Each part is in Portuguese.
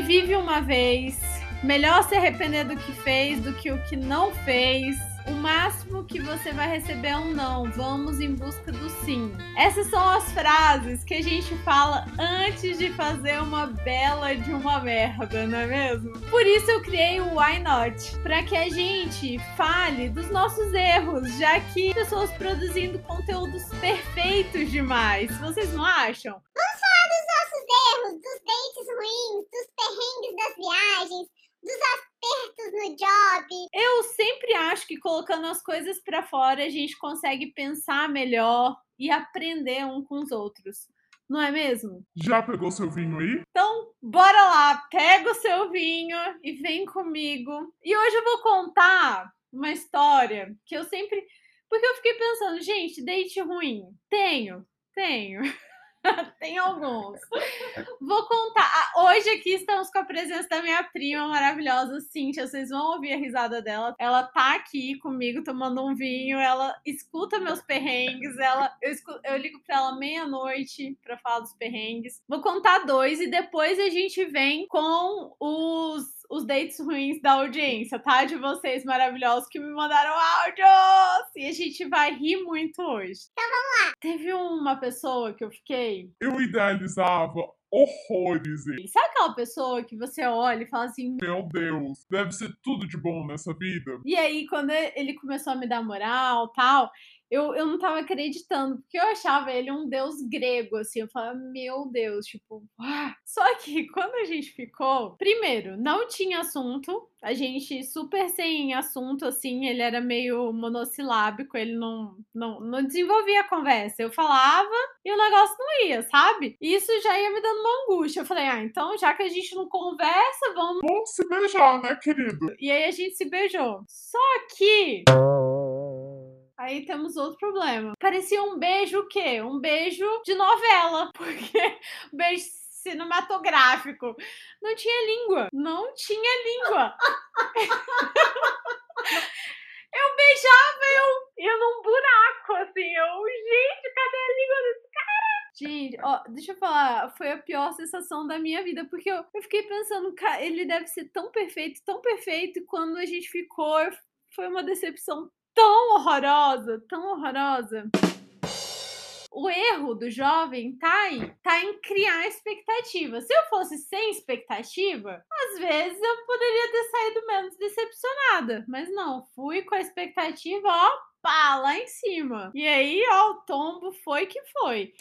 vive uma vez. Melhor se arrepender do que fez do que o que não fez. O máximo que você vai receber é um não. Vamos em busca do sim. Essas são as frases que a gente fala antes de fazer uma bela de uma merda, não é mesmo? Por isso eu criei o Why Not, para que a gente fale dos nossos erros, já que pessoas produzindo conteúdos perfeitos demais. Vocês não acham? Erros, dos dates ruins, dos perrengues das viagens, dos apertos no job. Eu sempre acho que colocando as coisas para fora a gente consegue pensar melhor e aprender um com os outros. Não é mesmo? Já pegou seu vinho aí? Então, bora lá, pega o seu vinho e vem comigo. E hoje eu vou contar uma história que eu sempre. Porque eu fiquei pensando, gente, date ruim? Tenho, tenho. Tem alguns. Vou contar. Ah, hoje aqui estamos com a presença da minha prima maravilhosa, Cíntia. Vocês vão ouvir a risada dela. Ela tá aqui comigo tomando um vinho. Ela escuta meus perrengues. Ela, eu, escuto, eu ligo pra ela meia-noite pra falar dos perrengues. Vou contar dois e depois a gente vem com os os dates ruins da audiência, tá? De vocês maravilhosos que me mandaram áudios! E a gente vai rir muito hoje. Então vamos lá! Teve uma pessoa que eu fiquei. Eu idealizava horrores. Sabe aquela pessoa que você olha e fala assim: Meu Deus, deve ser tudo de bom nessa vida? E aí, quando ele começou a me dar moral tal, eu, eu não tava acreditando, porque eu achava ele um deus grego, assim. Eu falava, meu Deus, tipo, ah. Só que quando a gente ficou, primeiro, não tinha assunto, a gente super sem assunto, assim, ele era meio monossilábico, ele não, não, não desenvolvia a conversa. Eu falava e o negócio não ia, sabe? E isso já ia me dando uma angústia. Eu falei, ah, então já que a gente não conversa, vamos. Vamos se beijar, né, querido? E aí a gente se beijou. Só que. Aí temos outro problema. Parecia um beijo o quê? Um beijo de novela. Porque beijo cinematográfico. Não tinha língua. Não tinha língua. eu beijava eu, eu num buraco, assim. Eu, gente, cadê a língua desse cara? Gente, ó, deixa eu falar, foi a pior sensação da minha vida, porque eu, eu fiquei pensando, cara, ele deve ser tão perfeito, tão perfeito, e quando a gente ficou, foi uma decepção tão horrorosa, tão horrorosa. O erro do jovem tá tá em criar expectativa. Se eu fosse sem expectativa, às vezes eu poderia ter saído menos decepcionada, mas não, fui com a expectativa, ó, pá, lá em cima. E aí, ó, o tombo foi que foi.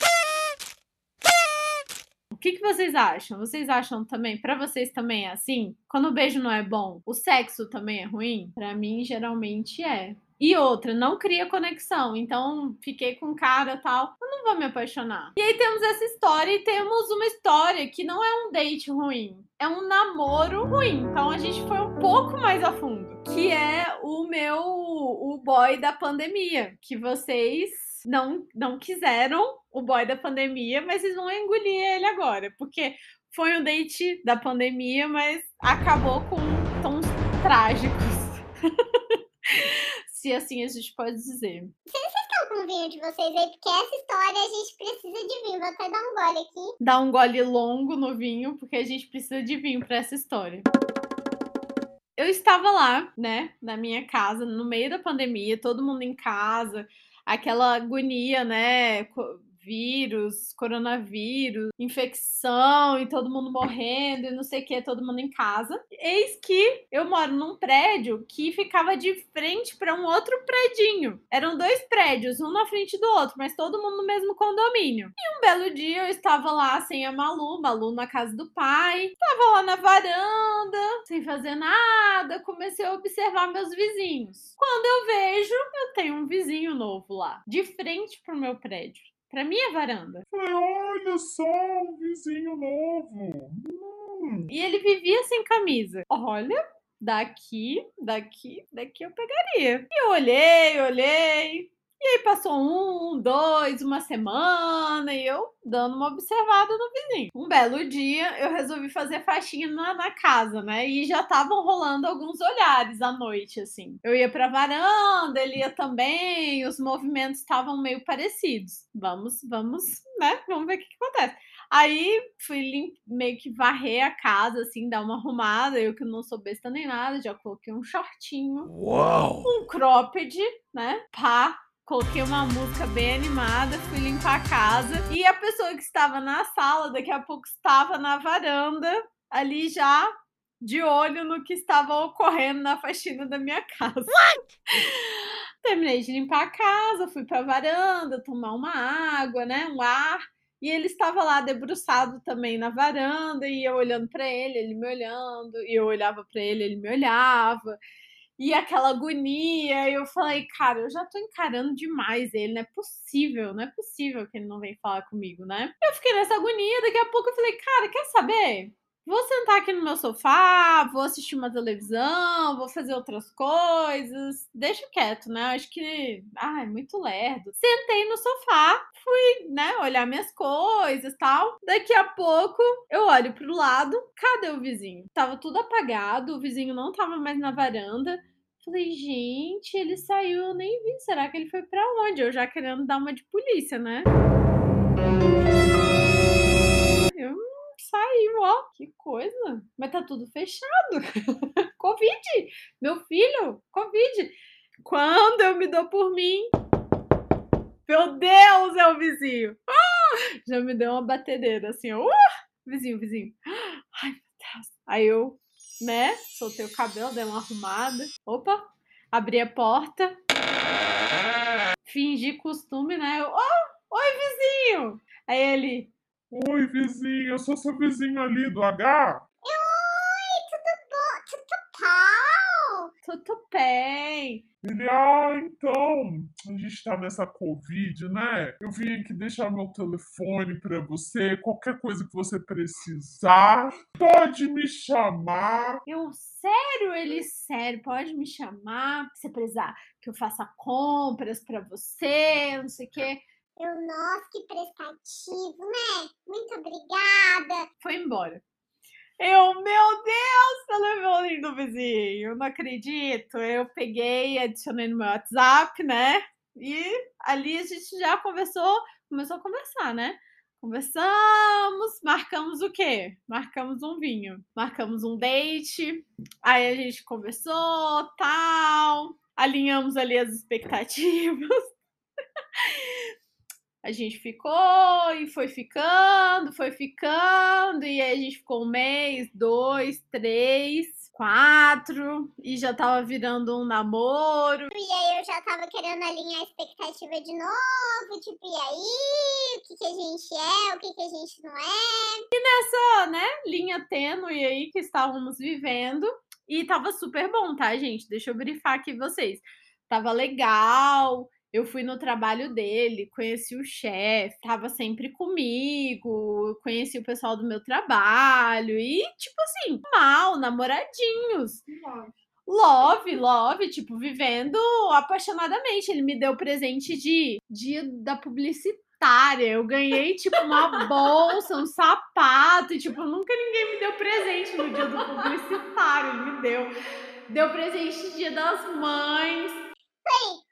O que, que vocês acham? Vocês acham também, para vocês também é assim? Quando o beijo não é bom, o sexo também é ruim? Para mim, geralmente é. E outra, não cria conexão. Então, fiquei com cara tal. Eu não vou me apaixonar. E aí temos essa história e temos uma história que não é um date ruim. É um namoro ruim. Então a gente foi um pouco mais a fundo. Que é o meu o boy da pandemia. Que vocês não, não quiseram o boy da pandemia, mas vocês vão engolir ele agora. Porque foi um date da pandemia, mas acabou com tons trágicos. se assim a gente pode dizer. Vocês estão com o vinho de vocês aí, porque essa história a gente precisa de vinho. Vou até dar um gole aqui. Dá um gole longo no vinho, porque a gente precisa de vinho para essa história. Eu estava lá, né, na minha casa, no meio da pandemia, todo mundo em casa, aquela agonia, né, vírus, coronavírus, infecção e todo mundo morrendo e não sei o que, todo mundo em casa. Eis que eu moro num prédio que ficava de frente para um outro predinho. Eram dois prédios, um na frente do outro, mas todo mundo no mesmo condomínio. E um belo dia eu estava lá sem a Malu, Malu na casa do pai, estava lá na varanda, sem fazer nada, comecei a observar meus vizinhos. Quando eu vejo, eu tenho um vizinho novo lá, de frente pro meu prédio pra minha varanda. Falei, olha só, um vizinho novo. Hum. E ele vivia sem camisa. Olha, daqui, daqui, daqui eu pegaria. E eu olhei, olhei. E aí passou um, dois, uma semana e eu dando uma observada no vizinho. Um belo dia eu resolvi fazer faxina na, na casa, né? E já estavam rolando alguns olhares à noite, assim. Eu ia pra varanda, ele ia também, os movimentos estavam meio parecidos. Vamos, vamos, né? Vamos ver o que, que acontece. Aí fui meio que varrer a casa, assim, dar uma arrumada. Eu que não sou besta nem nada, já coloquei um shortinho, Uau! um cropped, né? Pá, coloquei uma música bem animada, fui limpar a casa. E a pessoa que estava na sala, daqui a pouco estava na varanda, ali já de olho no que estava ocorrendo na faxina da minha casa. What? Terminei de limpar a casa, fui para a varanda tomar uma água, né? Um ar. E ele estava lá debruçado também na varanda, e eu olhando para ele, ele me olhando, e eu olhava para ele, ele me olhava. E aquela agonia, eu falei, cara, eu já tô encarando demais ele, não é possível, não é possível que ele não vem falar comigo, né? Eu fiquei nessa agonia, daqui a pouco eu falei, cara, quer saber? Vou sentar aqui no meu sofá, vou assistir uma televisão, vou fazer outras coisas. Deixa quieto, né? Acho que. Ai, muito lerdo. Sentei no sofá, fui, né, olhar minhas coisas tal. Daqui a pouco eu olho pro lado, cadê o vizinho? Tava tudo apagado, o vizinho não tava mais na varanda. Falei, gente, ele saiu, eu nem vi. Será que ele foi para onde? Eu já querendo dar uma de polícia, né? Eu saiu, ó, que coisa. Mas tá tudo fechado. Covid, meu filho, Covid. Quando eu me dou por mim, meu Deus, é o vizinho. Ah, já me deu uma batedeira assim, ó. Uh, vizinho, vizinho. Ai, meu Deus. Aí eu, né, soltei o cabelo, dei uma arrumada. Opa, abri a porta. Fingi costume, né? Eu, oh, oi, vizinho. Aí ele, Oi, vizinho, eu sou seu vizinho ali do H. Oi, tudo bom? Tudo bom? tudo bem. Ele, ah, então, a gente tá nessa Covid, né? Eu vim aqui deixar meu telefone pra você. Qualquer coisa que você precisar, pode me chamar. Eu, sério, ele, sério, pode me chamar. Se precisar que eu faça compras pra você, não sei o quê. Eu, nossa, que prestativo, né? Muito obrigada. Foi embora. Eu, meu Deus, telefone do vizinho, não acredito. Eu peguei, adicionei no meu WhatsApp, né? E ali a gente já conversou, começou a conversar, né? Conversamos, marcamos o quê? Marcamos um vinho, marcamos um date, aí a gente conversou, tal, alinhamos ali as expectativas. a gente ficou e foi ficando, foi ficando, e aí a gente ficou um mês, dois, três, quatro, e já tava virando um namoro. E aí eu já tava querendo alinhar a expectativa de novo, tipo, e aí? O que, que a gente é, o que, que a gente não é? E nessa, né, linha tênue aí que estávamos vivendo, e tava super bom, tá, gente? Deixa eu brifar aqui vocês. Tava legal, eu fui no trabalho dele, conheci o chefe, tava sempre comigo, conheci o pessoal do meu trabalho e, tipo assim, mal, namoradinhos. Love, love, tipo, vivendo apaixonadamente. Ele me deu presente de dia da publicitária. Eu ganhei, tipo, uma bolsa, um sapato. E, tipo, nunca ninguém me deu presente no dia do publicitário. Ele me deu. Deu presente de dia das mães. Falei,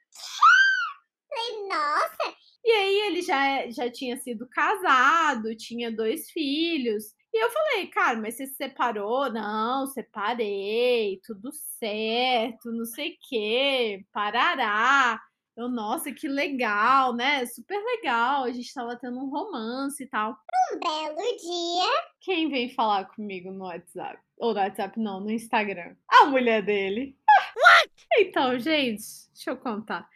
falei, nossa, E aí ele já, já tinha sido casado, tinha dois filhos. E eu falei, cara, mas você se separou? Não, separei, tudo certo, não sei o quê, parará. Eu, nossa, que legal, né? Super legal. A gente tava tendo um romance e tal. um belo dia. Quem vem falar comigo no WhatsApp? Ou no WhatsApp, não, no Instagram. A mulher dele. What? Então, gente, deixa eu contar.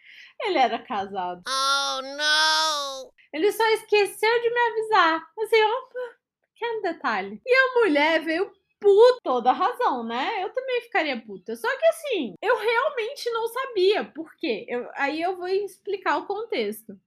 Ele era casado. Oh no! Ele só esqueceu de me avisar. Assim, opa, pequeno detalhe. E a mulher veio puta, toda razão, né? Eu também ficaria puta. Só que assim, eu realmente não sabia por quê. Eu, aí eu vou explicar o contexto.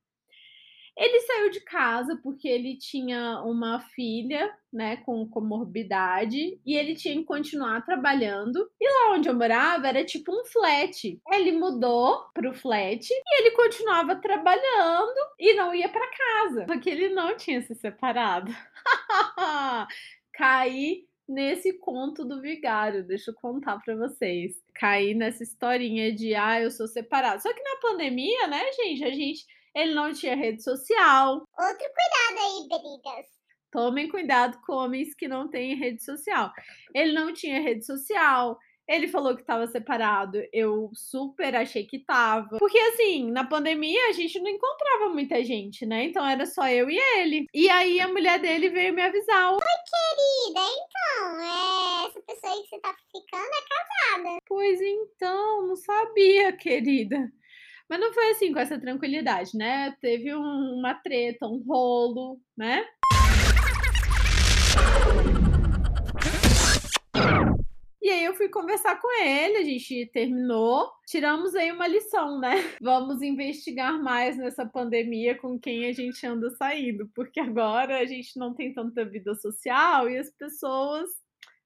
Ele saiu de casa porque ele tinha uma filha, né, com comorbidade, e ele tinha que continuar trabalhando. E lá onde eu morava era tipo um flat. Ele mudou pro flat e ele continuava trabalhando e não ia para casa, porque ele não tinha se separado. Caí nesse conto do vigário, deixa eu contar para vocês. Caí nessa historinha de ah, eu sou separado. Só que na pandemia, né, gente, a gente ele não tinha rede social. Outro cuidado aí, brigas. Tomem cuidado com homens que não têm rede social. Ele não tinha rede social. Ele falou que estava separado. Eu super achei que tava. Porque, assim, na pandemia a gente não encontrava muita gente, né? Então era só eu e ele. E aí a mulher dele veio me avisar. Oi, querida. Então, é... essa pessoa aí que você tá ficando é casada. Pois então, não sabia, querida. Mas não foi assim com essa tranquilidade, né? Teve um, uma treta, um rolo, né? E aí eu fui conversar com ele, a gente terminou, tiramos aí uma lição, né? Vamos investigar mais nessa pandemia com quem a gente anda saindo, porque agora a gente não tem tanta vida social e as pessoas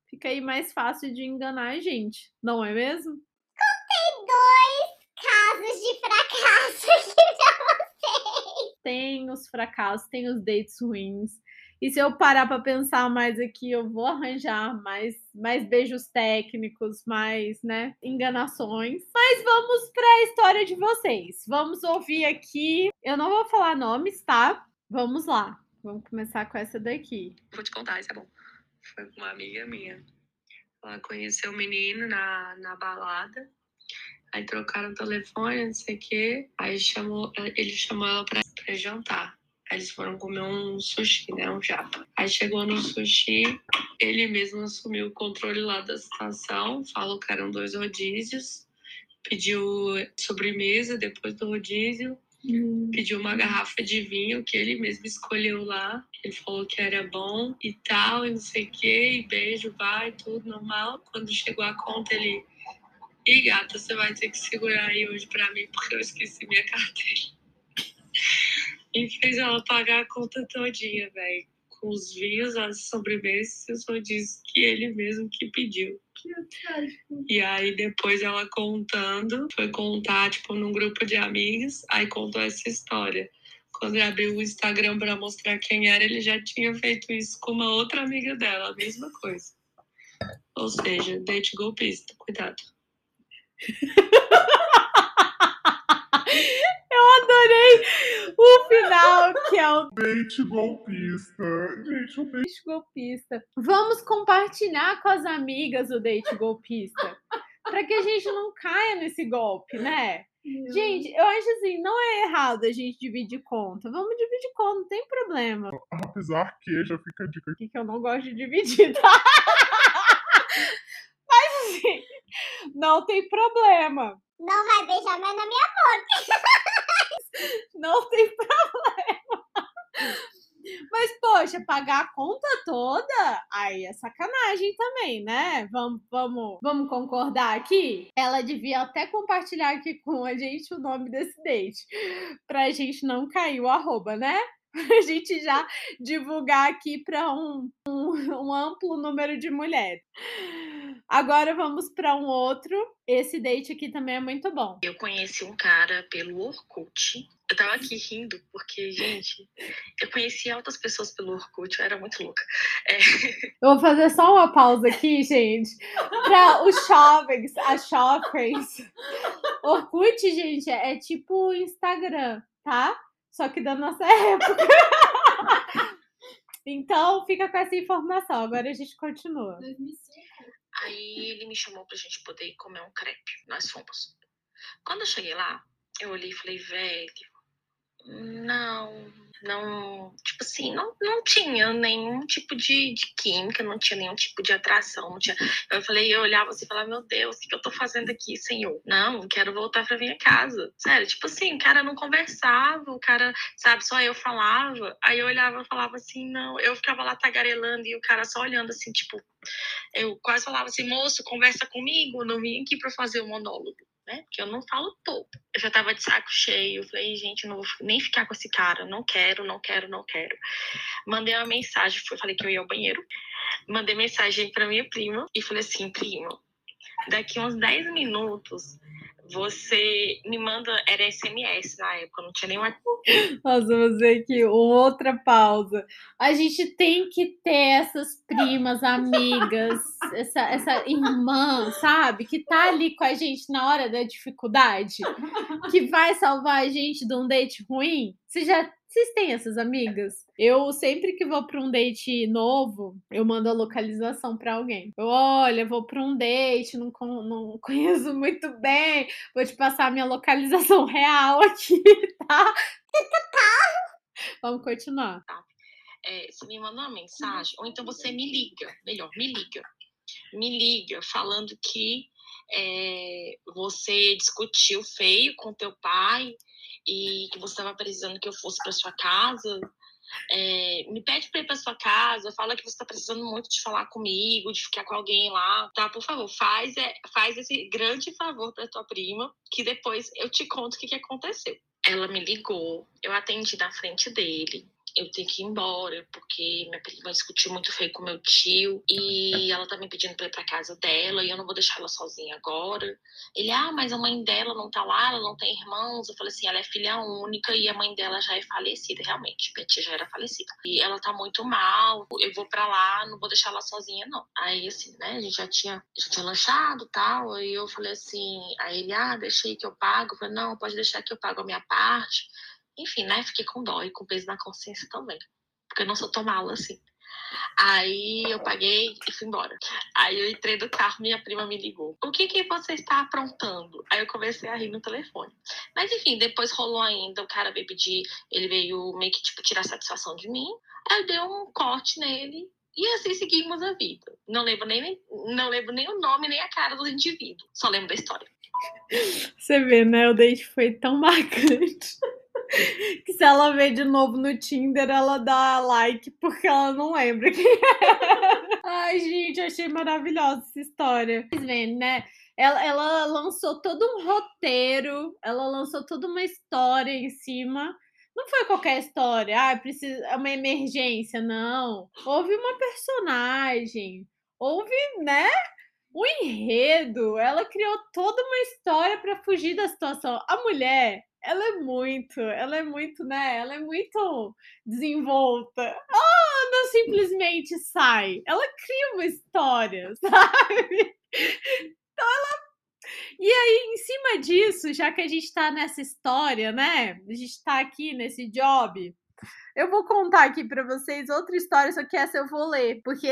fica aí mais fácil de enganar a gente, não é mesmo? Contei dois casos de fracasso aqui pra vocês. Tem os fracassos, tem os dates ruins. E se eu parar para pensar mais aqui, eu vou arranjar mais, mais beijos técnicos, mais, né, enganações. Mas vamos para a história de vocês. Vamos ouvir aqui. Eu não vou falar nomes, tá? Vamos lá. Vamos começar com essa daqui. Vou te contar, isso é bom. Foi com uma amiga minha. Ela conheceu o menino na, na balada. Aí trocaram o telefone, não sei o quê. Aí chamou, ele chamou ela pra, pra jantar. Aí eles foram comer um sushi, né? Um japa. Aí chegou no sushi, ele mesmo assumiu o controle lá da situação, falou que eram dois rodízios, pediu sobremesa depois do rodízio, hum. pediu uma garrafa de vinho que ele mesmo escolheu lá. Ele falou que era bom e tal, e não sei o quê, e beijo, vai, tudo normal. Quando chegou a conta, ele. E gata, você vai ter que segurar aí hoje pra mim porque eu esqueci minha carteira. E fez ela pagar a conta todinha, velho. Com os vinhos, as sobremesas e os rodízios que ele mesmo que pediu. E aí depois ela contando, foi contar, tipo, num grupo de amigas, aí contou essa história. Quando ele abriu o Instagram para mostrar quem era, ele já tinha feito isso com uma outra amiga dela, a mesma coisa. Ou seja, date golpista, cuidado. Eu adorei o final, que é o Date golpista. Gente, o date golpista. Vamos compartilhar com as amigas o date golpista. Para que a gente não caia nesse golpe, né? Gente, eu acho assim, não é errado a gente dividir conta. Vamos dividir conta, não tem problema. Apesar que já fica a dica Que, que eu não gosto de dividir, tá? Assim, não tem problema. Não vai beijar mais na minha boca. Não tem problema. Mas, poxa, pagar a conta toda, aí é sacanagem também, né? Vamos, vamos, vamos concordar aqui? Ela devia até compartilhar aqui com a gente o nome desse date, pra gente não cair o arroba, né? Pra gente já divulgar aqui para um, um, um amplo número de mulheres. Agora vamos para um outro. Esse date aqui também é muito bom. Eu conheci um cara pelo Orkut. Eu tava aqui rindo, porque, gente, eu conheci altas pessoas pelo Orkut, eu era muito louca. É... Eu vou fazer só uma pausa aqui, gente, para os jovens, as jovens. Orkut, gente, é tipo Instagram, tá? Só que da nossa época. Então, fica com essa informação. Agora a gente continua. 2005. Aí ele me chamou pra gente poder comer um crepe. Nós fomos. Quando eu cheguei lá, eu olhei e falei, velho, não, não, tipo assim, não, não tinha nenhum tipo de, de química, não tinha nenhum tipo de atração, não tinha. Eu falei, eu olhava assim e falava, meu Deus, o que, eu tô fazendo aqui, Senhor? Não, quero voltar pra minha casa. Sério, tipo assim, o cara não conversava, o cara, sabe, só eu falava. Aí eu olhava e falava assim, não, eu ficava lá tagarelando e o cara só olhando assim, tipo, eu quase falava assim, moço, conversa comigo, não vim aqui pra fazer um monólogo. Né? Porque eu não falo todo. Eu já tava de saco cheio. Eu falei, gente, eu não vou nem ficar com esse cara. Não quero, não quero, não quero. Mandei uma mensagem, falei que eu ia ao banheiro. Mandei mensagem pra minha prima e falei assim, prima, daqui uns 10 minutos você me manda, era SMS na época, não tinha nenhuma. Nossa, você aqui, outra pausa. A gente tem que ter essas primas, amigas, essa, essa irmã, sabe? Que tá ali com a gente na hora da dificuldade, que vai salvar a gente de um date ruim. Você já vocês têm essas amigas? Eu sempre que vou para um date novo, eu mando a localização para alguém. Eu, olha, vou para um date, não, não conheço muito bem, vou te passar a minha localização real aqui, tá? Vamos continuar. Tá. É, você me manda uma mensagem, ou então você me liga, melhor, me liga. Me liga falando que é, você discutiu feio com teu pai e que você estava precisando que eu fosse para sua casa, é, me pede para ir para sua casa, fala que você está precisando muito de falar comigo, de ficar com alguém lá, tá? Por favor, faz, é, faz esse grande favor para tua prima, que depois eu te conto o que, que aconteceu. Ela me ligou, eu atendi na frente dele eu tenho que ir embora, porque minha prima discutiu muito feio com meu tio e ela tá me pedindo pra ir pra casa dela e eu não vou deixar ela sozinha agora. Ele, ah, mas a mãe dela não tá lá, ela não tem irmãos. Eu falei assim, ela é filha única e a mãe dela já é falecida, realmente. Minha tia já era falecida. E ela tá muito mal, eu vou pra lá, não vou deixar ela sozinha, não. Aí, assim, né, a gente já tinha, já tinha lanchado e tal, aí eu falei assim, aí ele, ah, deixei que eu pago. Eu falei, não, pode deixar que eu pago a minha parte. Enfim, né? Fiquei com dó e com peso na consciência também. Porque eu não sou tão mala assim. Aí eu paguei e fui embora. Aí eu entrei do carro, minha prima me ligou. O que que você está aprontando? Aí eu comecei a rir no telefone. Mas enfim, depois rolou ainda, o cara veio pedir, ele veio meio que tipo tirar satisfação de mim. Aí eu dei um corte nele e assim seguimos a vida. Não lembro nem, não lembro nem o nome nem a cara do indivíduo. Só lembro da história. Você vê, né? O date foi tão marcante. que se ela vê de novo no Tinder, ela dá like porque ela não lembra quem é. Ai, gente, achei maravilhosa essa história. Vocês veem, né? Ela, ela lançou todo um roteiro, ela lançou toda uma história em cima. Não foi qualquer história, ah, precisa, é uma emergência, não. Houve uma personagem, houve, né? um enredo. Ela criou toda uma história para fugir da situação. A mulher, ela é muito, ela é muito, né? Ela é muito desenvolta. Ela não simplesmente sai, ela cria uma história, sabe? Então ela. E aí, em cima disso, já que a gente tá nessa história, né? A gente tá aqui nesse job. Eu vou contar aqui para vocês outra história, só que essa eu vou ler, porque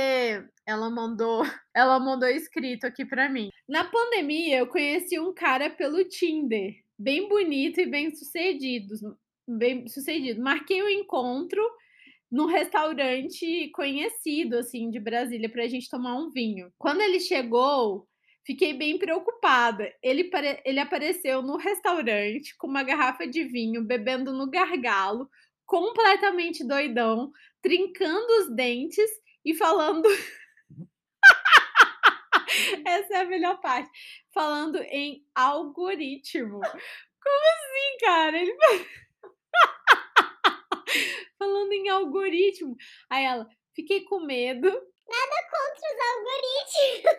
ela mandou, ela mandou escrito aqui para mim. Na pandemia, eu conheci um cara pelo Tinder bem bonito e bem sucedido. Bem sucedido. Marquei o um encontro num restaurante conhecido assim de Brasília para a gente tomar um vinho. Quando ele chegou, fiquei bem preocupada. Ele, ele apareceu no restaurante com uma garrafa de vinho, bebendo no gargalo, completamente doidão, trincando os dentes e falando. Essa é a melhor parte falando em algoritmo. Como assim, cara? Ele falando em algoritmo. Aí ela, fiquei com medo. Nada contra os algoritmos.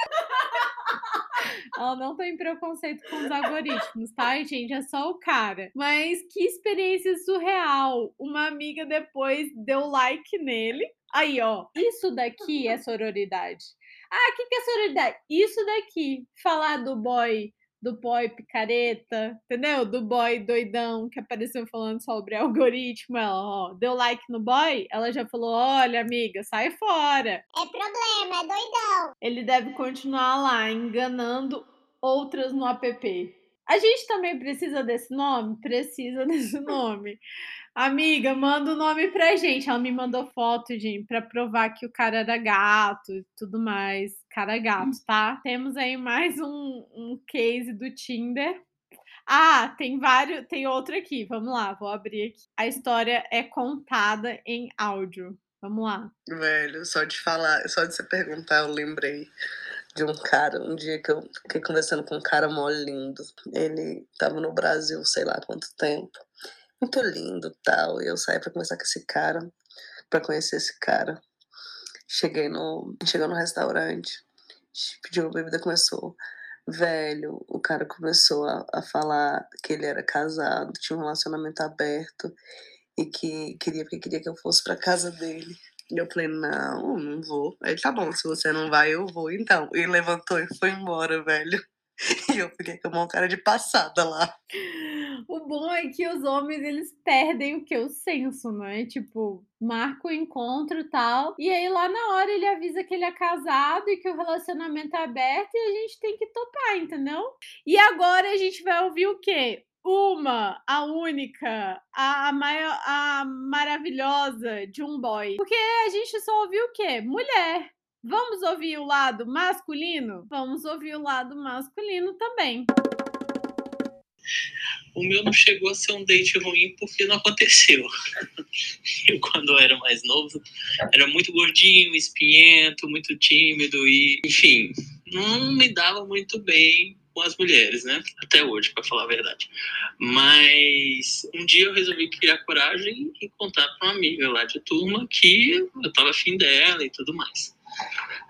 Ela não tem preconceito com os algoritmos, tá, gente? É só o cara. Mas que experiência surreal. Uma amiga depois deu like nele. Aí, ó, isso daqui é sororidade. Ah, o que, que é sororidade? Isso daqui. Falar do boy, do boy picareta, entendeu? Do boy doidão que apareceu falando sobre algoritmo. Ela, ó, deu like no boy, ela já falou: olha, amiga, sai fora. É problema, é doidão. Ele deve continuar lá, enganando outras no app. A gente também precisa desse nome? Precisa desse nome. Amiga, manda o nome pra gente. Ela me mandou foto, gente, pra provar que o cara era gato e tudo mais. Cara gato, tá? Temos aí mais um, um case do Tinder. Ah, tem vários. Tem outro aqui. Vamos lá, vou abrir aqui. A história é contada em áudio. Vamos lá. Velho, só de falar, só de você perguntar, eu lembrei de um cara, um dia que eu fiquei conversando com um cara mó lindo. Ele tava no Brasil, sei lá quanto tempo. Muito lindo tal. E eu saí pra conversar com esse cara, pra conhecer esse cara. Cheguei no, cheguei no restaurante, pediu uma bebida, começou. Velho, o cara começou a, a falar que ele era casado, tinha um relacionamento aberto e que queria, porque queria que eu fosse pra casa dele. E eu falei, não, não vou. Aí tá bom, se você não vai, eu vou então. E levantou e foi embora, velho. E eu fiquei com uma cara de passada lá. O bom é que os homens, eles perdem o que? O senso, né? Tipo, marca o encontro e tal. E aí, lá na hora, ele avisa que ele é casado e que o relacionamento é aberto e a gente tem que topar, entendeu? E agora a gente vai ouvir o quê? uma, a única, a, maior, a maravilhosa de um boy. Porque a gente só ouviu o quê? Mulher. Vamos ouvir o lado masculino? Vamos ouvir o lado masculino também. O meu não chegou a ser um date ruim porque não aconteceu. Eu, quando era mais novo, era muito gordinho, espinhento, muito tímido e, enfim, não me dava muito bem com as mulheres, né? Até hoje, para falar a verdade. Mas um dia eu resolvi criar coragem e contar para uma amiga lá de turma que eu tava afim dela e tudo mais.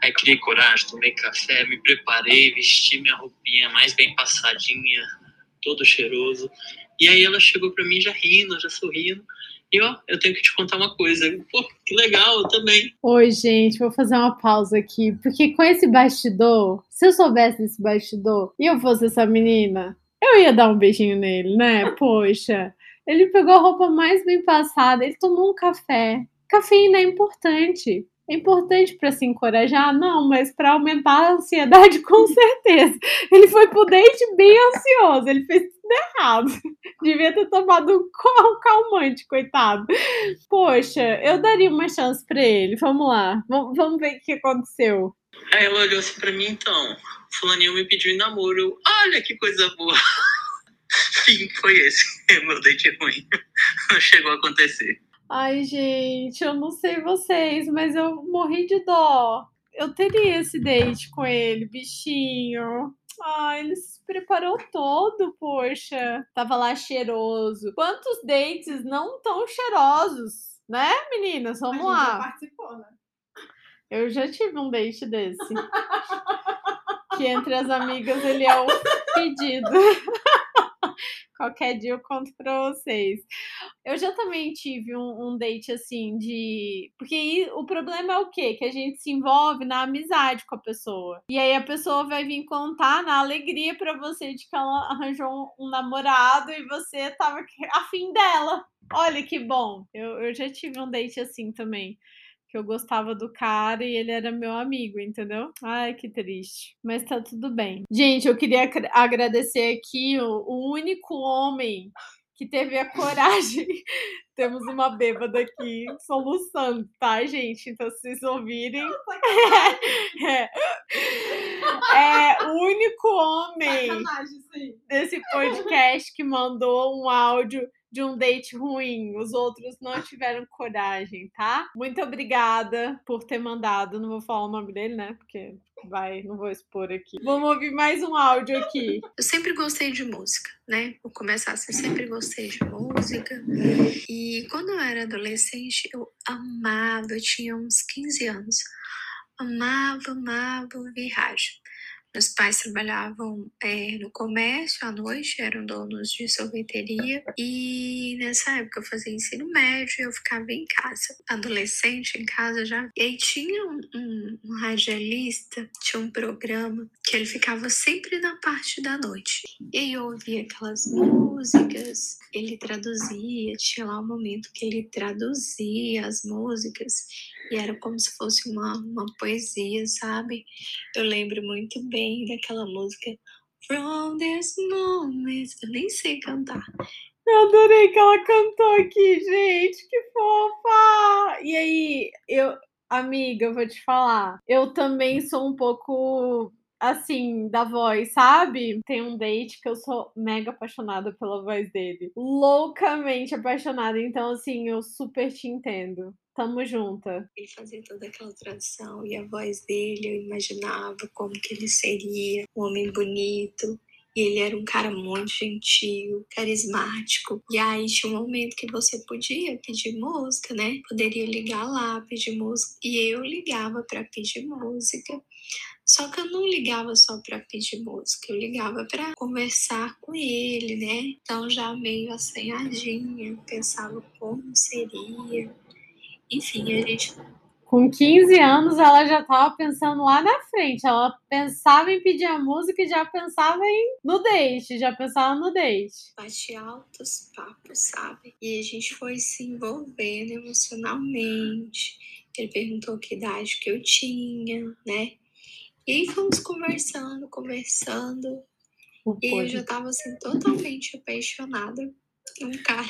Aí criei coragem, tomei café, me preparei, vesti minha roupinha mais bem passadinha, todo cheiroso. E aí ela chegou para mim já rindo, já sorrindo. E ó, eu tenho que te contar uma coisa. Pô, que legal, eu também. Oi, gente, vou fazer uma pausa aqui. Porque com esse bastidor, se eu soubesse desse bastidor e eu fosse essa menina, eu ia dar um beijinho nele, né? Poxa. Ele pegou a roupa mais bem passada, ele tomou um café. Cafeína é importante. É importante para se encorajar? Não, mas para aumentar a ansiedade, com certeza. Ele foi pro date bem ansioso, ele fez tudo errado. Devia ter tomado um calmante, coitado. Poxa, eu daria uma chance para ele. Vamos lá, vamos ver o que aconteceu. Aí ela olhou assim pra mim, então, fulaninho me pediu em namoro. Eu, Olha que coisa boa. Fim, foi esse. Meu date ruim. Não chegou a acontecer. Ai, gente, eu não sei vocês, mas eu morri de dó. Eu teria esse date com ele, bichinho. Ai, ele se preparou todo, poxa. Tava lá cheiroso. Quantos dates não tão cheirosos, né, meninas? Vamos gente já lá. participou, né? Eu já tive um date desse. que entre as amigas ele é o pedido. Qualquer dia eu conto pra vocês. Eu já também tive um, um date assim de. Porque aí o problema é o quê? Que a gente se envolve na amizade com a pessoa. E aí a pessoa vai vir contar na alegria pra você de que ela arranjou um, um namorado e você tava afim dela. Olha que bom. Eu, eu já tive um date assim também que eu gostava do cara e ele era meu amigo, entendeu? Ai, que triste. Mas tá tudo bem. Gente, eu queria agradecer aqui o, o único homem que teve a coragem. Temos uma bêbada aqui soluçando, tá, gente? Então, se vocês ouvirem. é, é o único homem desse podcast que mandou um áudio de um date ruim. Os outros não tiveram coragem, tá? Muito obrigada por ter mandado. Não vou falar o nome dele, né? Porque vai, não vou expor aqui. Vamos ouvir mais um áudio aqui. Eu sempre gostei de música, né? Vou começar assim, sempre gostei de música. E quando eu era adolescente, eu amava, eu tinha uns 15 anos. Amava, amava ouvir rádio. Meus pais trabalhavam eh, no comércio à noite, eram donos de sorveteria. E nessa época eu fazia ensino médio e eu ficava em casa. Adolescente em casa já. E aí tinha um, um, um radialista, tinha um programa que ele ficava sempre na parte da noite. E eu ouvia aquelas músicas, ele traduzia, tinha lá um momento que ele traduzia as músicas. E era como se fosse uma, uma poesia, sabe? Eu lembro muito bem daquela música From this moment. Eu nem sei cantar. Eu adorei que ela cantou aqui, gente. Que fofa! E aí, eu, amiga, eu vou te falar. Eu também sou um pouco assim, da voz, sabe? Tem um date que eu sou mega apaixonada pela voz dele. Loucamente apaixonada. Então, assim, eu super te entendo. Tamo junta. Ele fazia toda aquela tradução e a voz dele, eu imaginava como que ele seria, um homem bonito. E ele era um cara muito gentil, carismático. E aí tinha um momento que você podia pedir música, né? Poderia ligar lá, pedir música. E eu ligava para pedir música. Só que eu não ligava só para pedir música, eu ligava para conversar com ele, né? Então já meio assanhadinha, pensava como seria. Enfim, a gente Com 15 anos, ela já tava pensando lá na frente. Ela pensava em pedir a música e já pensava em no date, já pensava no date. bate altos papos, sabe? E a gente foi se envolvendo emocionalmente. Ele perguntou que idade que eu tinha, né? E aí fomos conversando, conversando. E eu já tava assim, totalmente apaixonada. Um cara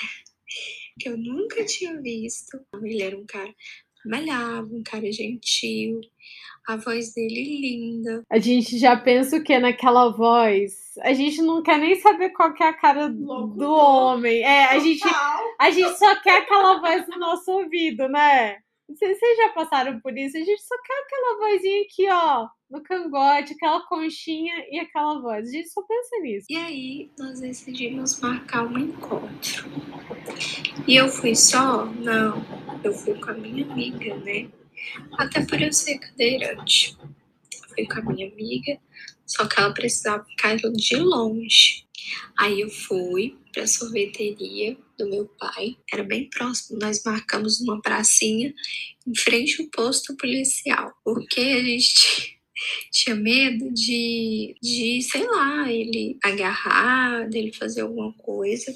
que eu nunca tinha visto. Ele era um cara malhava, um cara gentil, a voz dele linda. A gente já pensa o que naquela voz? A gente não quer nem saber qual que é a cara do Locutor. homem. É, a gente, a gente só quer aquela voz no nosso ouvido, né? Vocês já passaram por isso? A gente só quer aquela vozinha aqui, ó, no cangote, aquela conchinha e aquela voz. A gente só pensa nisso. E aí nós decidimos marcar um encontro. E eu fui só? Não, eu fui com a minha amiga, né? Até por eu ser cadeirante. Fui com a minha amiga, só que ela precisava ficar de longe. Aí eu fui para sorveteria do meu pai, era bem próximo. Nós marcamos uma pracinha em frente ao posto policial, porque a gente tinha medo de, de, sei lá, ele agarrar, dele fazer alguma coisa.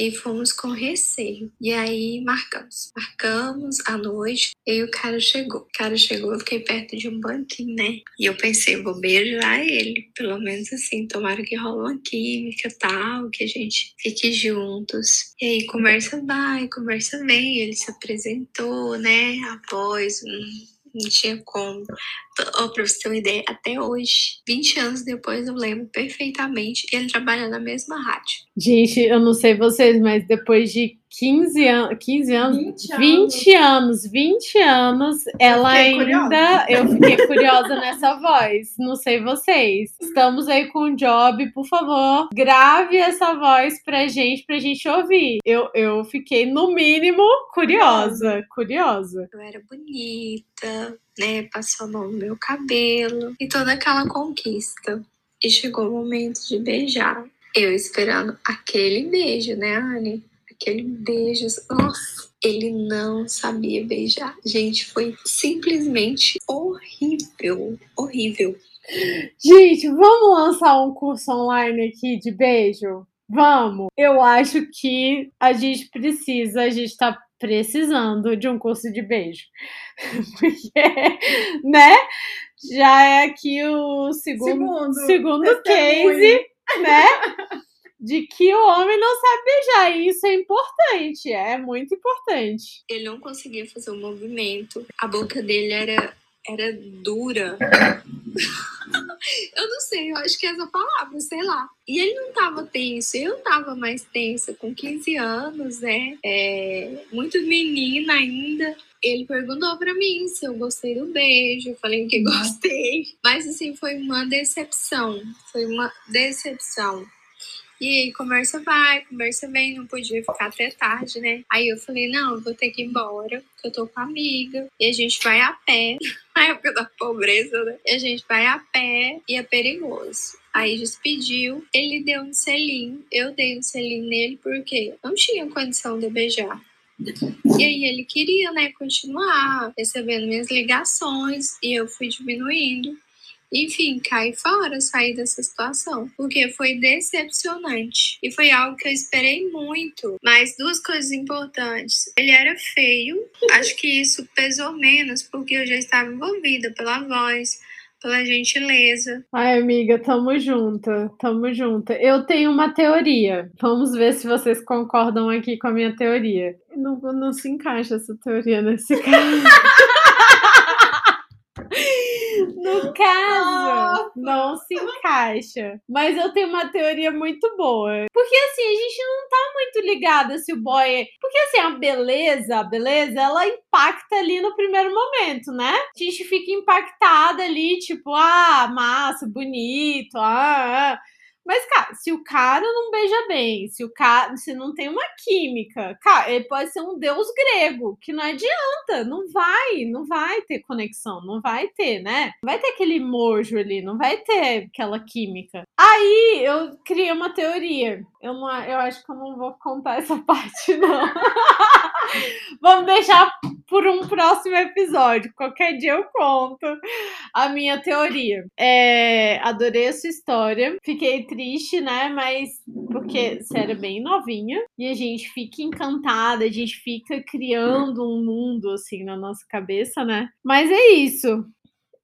E fomos com receio. E aí marcamos. Marcamos à noite. E o cara chegou. O cara chegou, eu fiquei perto de um banquinho, né? E eu pensei, vou beijar ele. Pelo menos assim, tomara que rola uma química tal, que a gente fique juntos. E aí conversa vai, conversa vem. Ele se apresentou, né? A voz, hum, não tinha como. Ó, pra você ter uma ideia, até hoje, 20 anos depois, eu lembro perfeitamente. Ele trabalha na mesma rádio. Gente, eu não sei vocês, mas depois de 15, an 15 anos, 20 20 anos, 20 anos, ela fiquei ainda. curiosa. Eu fiquei curiosa nessa voz. Não sei vocês. Estamos aí com o job, por favor, grave essa voz pra gente, pra gente ouvir. Eu, eu fiquei, no mínimo, curiosa. Curiosa. Eu era bonita, né? Passou a mão no meu cabelo e toda aquela conquista. E chegou o momento de beijar. Eu esperando aquele beijo, né, Anne? Aquele beijo. Nossa, ele não sabia beijar. Gente, foi simplesmente horrível. Horrível. Gente, vamos lançar um curso online aqui de beijo? Vamos! Eu acho que a gente precisa, a gente tá precisando de um curso de beijo. Porque, né? Já é aqui o segundo, Segundo segundo testemunho. case, né? De que o homem não sabe beijar. E isso é importante, é muito importante. Ele não conseguia fazer o movimento. A boca dele era, era dura. eu não sei, eu acho que é essa palavra, sei lá. E ele não tava tenso, eu tava mais tensa, com 15 anos, né? É, muito menina ainda. Ele perguntou pra mim se eu gostei do beijo, eu falei que gostei. Mas assim, foi uma decepção. Foi uma decepção. E aí, conversa vai, conversa vem, não podia ficar até tarde, né? Aí eu falei, não, vou ter que ir embora, que eu tô com a amiga. E a gente vai a pé, na época da pobreza, né? E a gente vai a pé e é perigoso. Aí despediu, ele deu um selinho, eu dei um selinho nele, porque não tinha condição de beijar. E aí ele queria, né, continuar recebendo minhas ligações e eu fui diminuindo. Enfim, caí fora, saí dessa situação, porque foi decepcionante. E foi algo que eu esperei muito. Mas duas coisas importantes. Ele era feio, acho que isso pesou menos, porque eu já estava envolvida pela voz, pela gentileza. Ai, amiga, tamo junta, tamo junta. Eu tenho uma teoria. Vamos ver se vocês concordam aqui com a minha teoria. Não, não se encaixa essa teoria nesse caso. No caso, não se encaixa. Mas eu tenho uma teoria muito boa. Porque assim, a gente não tá muito ligada se o boy. É... Porque assim, a beleza, a beleza, ela impacta ali no primeiro momento, né? A gente fica impactada ali, tipo, ah, massa, bonito, ah. ah. Mas, cara, se o cara não beija bem, se o cara se não tem uma química, cara, ele pode ser um deus grego, que não adianta, não vai, não vai ter conexão, não vai ter, né? Não vai ter aquele mojo ali, não vai ter aquela química. Aí eu criei uma teoria. Eu, não, eu acho que eu não vou contar essa parte, não. Vamos deixar por um próximo episódio. Qualquer dia eu conto a minha teoria. É, adorei a sua história. Fiquei triste, né? Mas porque você era bem novinha e a gente fica encantada, a gente fica criando um mundo assim na nossa cabeça, né? Mas é isso.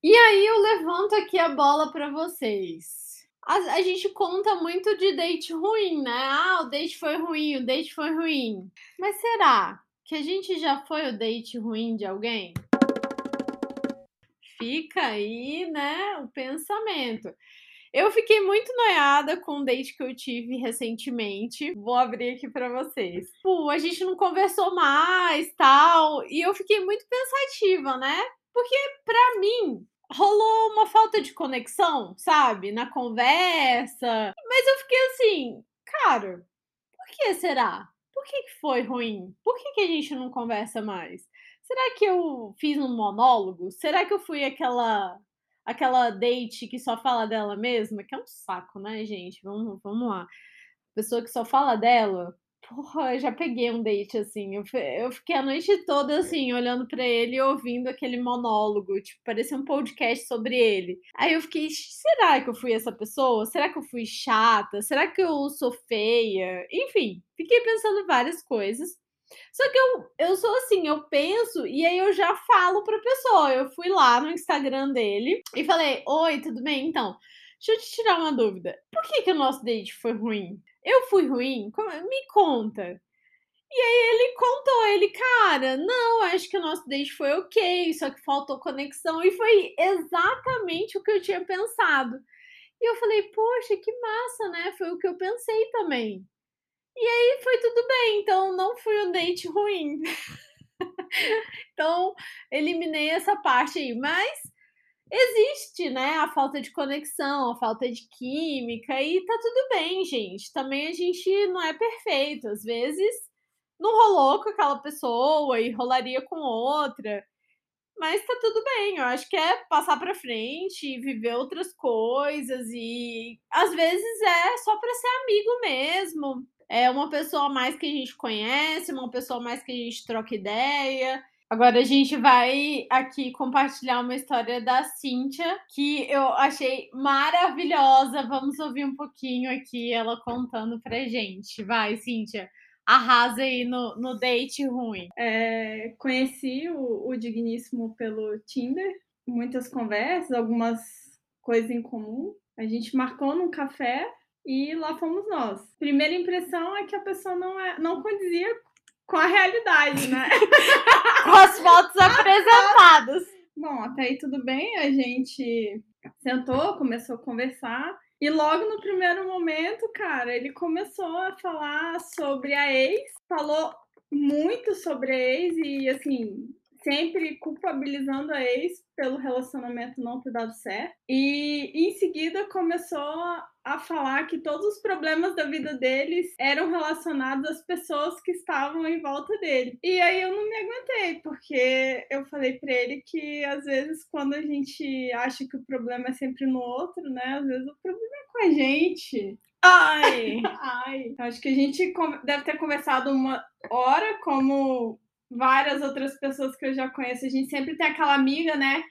E aí eu levanto aqui a bola para vocês. A, a, gente conta muito de date ruim, né? Ah, o date foi ruim, o date foi ruim. Mas será que a gente já foi o date ruim de alguém? Fica aí, né, o pensamento. Eu fiquei muito noiada com o date que eu tive recentemente. Vou abrir aqui para vocês. Pô, a gente não conversou mais, tal, e eu fiquei muito pensativa, né? Porque para mim rolou uma falta de conexão, sabe, na conversa. Mas eu fiquei assim, cara, por que será? Que, que foi ruim? Por que, que a gente não conversa mais? Será que eu fiz um monólogo? Será que eu fui aquela aquela date que só fala dela mesma? Que é um saco, né, gente? Vamos, vamos lá. Pessoa que só fala dela, Porra, eu já peguei um date assim. Eu, eu fiquei a noite toda assim, olhando para ele e ouvindo aquele monólogo. Tipo, parecia um podcast sobre ele. Aí eu fiquei, será que eu fui essa pessoa? Será que eu fui chata? Será que eu sou feia? Enfim, fiquei pensando várias coisas. Só que eu, eu sou assim, eu penso e aí eu já falo pra pessoa. Eu fui lá no Instagram dele e falei: Oi, tudo bem? Então, deixa eu te tirar uma dúvida. Por que, que o nosso date foi ruim? Eu fui ruim? Me conta. E aí ele contou, ele, cara, não, acho que o nosso date foi ok, só que faltou conexão. E foi exatamente o que eu tinha pensado. E eu falei, poxa, que massa, né? Foi o que eu pensei também. E aí foi tudo bem, então não fui um date ruim. então, eliminei essa parte aí. Mas existe, né, a falta de conexão, a falta de química e tá tudo bem, gente. Também a gente não é perfeito, às vezes não rolou com aquela pessoa e rolaria com outra. Mas tá tudo bem, eu acho que é passar para frente, viver outras coisas e às vezes é só para ser amigo mesmo. É uma pessoa mais que a gente conhece, uma pessoa mais que a gente troca ideia. Agora a gente vai aqui compartilhar uma história da Cíntia que eu achei maravilhosa. Vamos ouvir um pouquinho aqui ela contando pra gente. Vai, Cíntia. Arrasa aí no, no date ruim. É, conheci o, o Digníssimo pelo Tinder, muitas conversas, algumas coisas em comum. A gente marcou num café e lá fomos nós. Primeira impressão é que a pessoa não, é, não condizia com a realidade, né? com as fotos apresentadas. Bom, até aí tudo bem, a gente sentou, começou a conversar. E logo no primeiro momento, cara, ele começou a falar sobre a ex, falou muito sobre a ex e, assim, sempre culpabilizando a ex pelo relacionamento não ter dado certo. E em seguida começou a falar que todos os problemas da vida deles eram relacionados às pessoas que estavam em volta dele. E aí eu não me aguentei, porque eu falei para ele que às vezes quando a gente acha que o problema é sempre no outro, né? Às vezes o problema é com a gente. Ai, ai. Acho que a gente deve ter conversado uma hora como várias outras pessoas que eu já conheço, a gente sempre tem aquela amiga, né?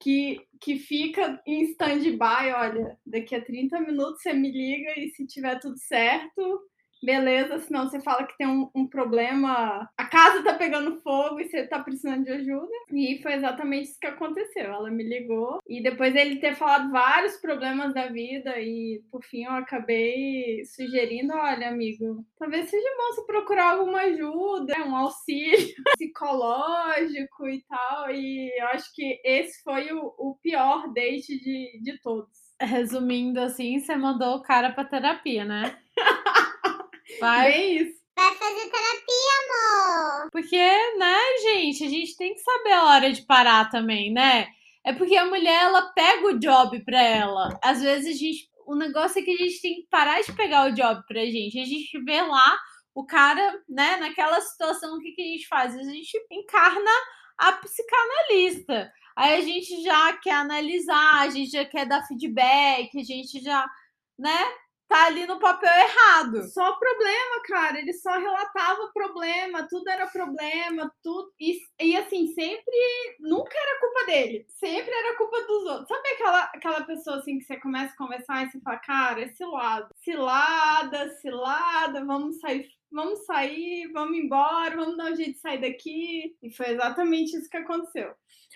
Que, que fica em stand-by, olha, daqui a 30 minutos você me liga e se tiver tudo certo, beleza, senão você fala que tem um, um, problema, a casa tá pegando fogo e você tá precisando de ajuda. E foi exatamente isso que aconteceu. Ela me ligou e depois ele ter falado vários problemas da vida e por fim eu acabei sugerindo, olha, amigo, talvez seja bom você procurar alguma ajuda, um auxílio psicológico e tal. E eu acho que esse foi o, o pior date de, de todos. resumindo assim, você mandou o cara pra terapia, né? Vai. Bem isso. Vai fazer terapia, amor. Porque, né, gente, a gente tem que saber a hora de parar também, né? É porque a mulher, ela pega o job pra ela. Às vezes a gente. O negócio é que a gente tem que parar de pegar o job pra gente. A gente vê lá o cara, né, naquela situação, o que, que a gente faz? A gente encarna a psicanalista. Aí a gente já quer analisar, a gente já quer dar feedback, a gente já, né, tá ali no papel errado. Só problema, cara. Ele só relatava problema, tudo era problema, tudo. E, e assim, sempre. Nunca era culpa dele. Sempre era culpa dos outros. Sabe aquela, aquela pessoa assim que você começa a conversar e você fala, cara, esse lado. Cilada, cilada, vamos sair. Vamos sair, vamos embora, vamos dar um jeito de sair daqui. E foi exatamente isso que aconteceu.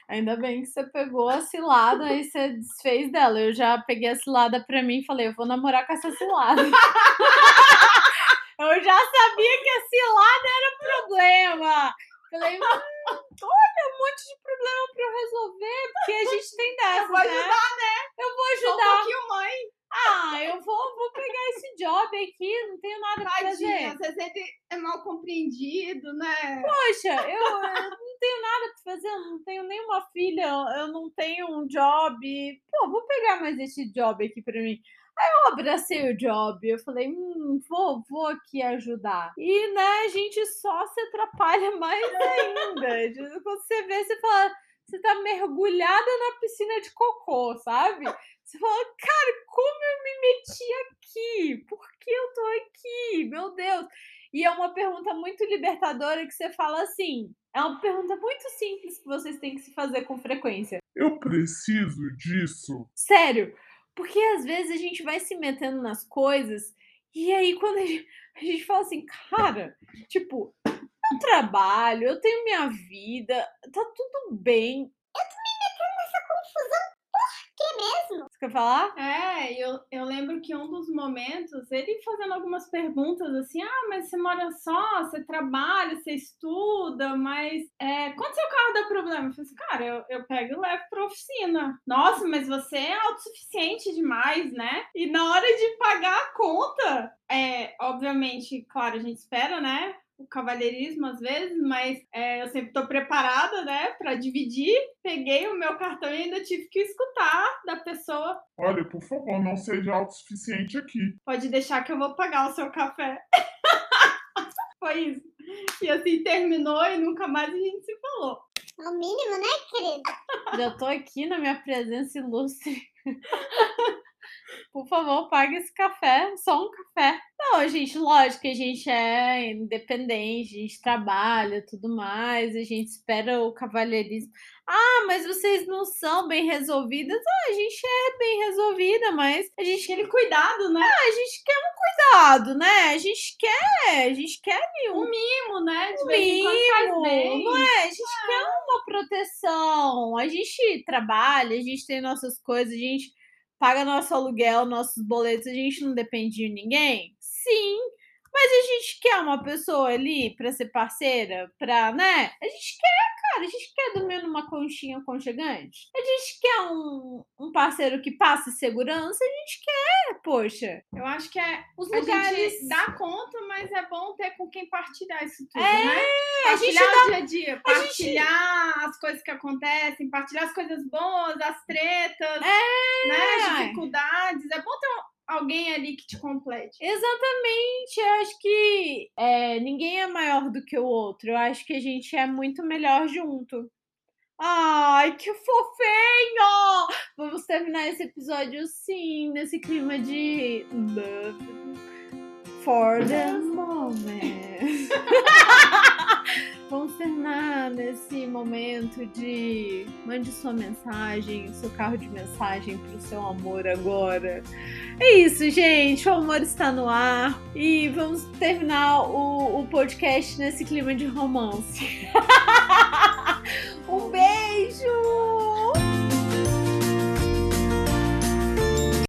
Ainda bem que você pegou a cilada e você desfez dela. Eu já peguei a cilada pra mim e falei, eu vou namorar com essa cilada. eu já sabia que a cilada era o problema. Falei, hum, olha, um monte de problema pra eu resolver, porque a gente tem dessas, Eu vou ajudar, né? Eu vou Só um ajudar. pouquinho, mãe. Ah, eu vou, vou pegar esse job aqui, não tenho nada pra Tadinho, fazer. às vezes ele é mal compreendido, né? Poxa, eu, eu não tenho nada pra fazer, eu não tenho nenhuma filha, eu não tenho um job. Pô, vou pegar mais esse job aqui pra mim. Aí eu abracei o job, eu falei, hum, vou, vou aqui ajudar. E, né, a gente só se atrapalha mais ainda. Quando você vê, você fala, você tá mergulhada na piscina de cocô, sabe? Você fala, cara, como eu me meti aqui? Por que eu tô aqui? Meu Deus. E é uma pergunta muito libertadora que você fala assim. É uma pergunta muito simples que vocês têm que se fazer com frequência. Eu preciso disso. Sério. Porque às vezes a gente vai se metendo nas coisas e aí quando a gente, a gente fala assim, cara, tipo, eu trabalho, eu tenho minha vida, tá tudo bem. Essa confusão, por que mesmo? Você quer falar? É, eu, eu lembro que um dos momentos, ele fazendo algumas perguntas assim, ah, mas você mora só, você trabalha, você estuda, mas é, quando seu carro dá problema? Eu falei assim, cara, eu, eu pego e levo pra oficina. Nossa, mas você é autossuficiente demais, né? E na hora de pagar a conta, é, obviamente, claro, a gente espera, né? O cavalheirismo às vezes, mas é, eu sempre tô preparada, né, para dividir. Peguei o meu cartão e ainda tive que escutar da pessoa Olha, por favor, não seja autossuficiente aqui. Pode deixar que eu vou pagar o seu café. Foi isso. E assim terminou e nunca mais a gente se falou. É o mínimo, né, querido? Já tô aqui na minha presença ilustre. Por favor, pague esse café, só um café. Não, gente, lógico que a gente é independente, a gente trabalha, tudo mais, a gente espera o cavalheirismo. Ah, mas vocês não são bem resolvidas? Ah, a gente é bem resolvida, mas a gente Aquele cuidado, né? a gente quer um cuidado, né? A gente quer, a gente quer um Um mimo, né? De um mimo, não é? A gente quer uma proteção. A gente trabalha, a gente tem nossas coisas, a gente paga nosso aluguel, nossos boletos, a gente não depende de ninguém? Sim. Mas a gente quer uma pessoa ali pra ser parceira, pra, né? A gente quer, cara, a gente quer dormir numa conchinha aconchegante. A gente quer um, um parceiro que passe segurança, a gente quer, poxa. Eu acho que é. Os A lugares. gente dá conta, mas é bom ter com quem partilhar isso tudo, É, né? a gente Partilhar dá- o dia a dia, partilhar as coisas que acontecem, partilhar as coisas boas, as tretas, É. né? As dificuldades. É bom ter um- alguém ali que te complete. Exatamente, eu acho que é, ninguém é maior do que o outro. Eu acho que a gente é muito melhor junto. Ai, que fofinho! Vamos terminar esse episódio sim, nesse clima de love for the moment. Vamos terminar nesse momento de mande sua mensagem, seu carro de mensagem pro seu amor agora. É isso, gente. O amor está no ar. E vamos terminar o, o podcast nesse clima de romance. um beijo!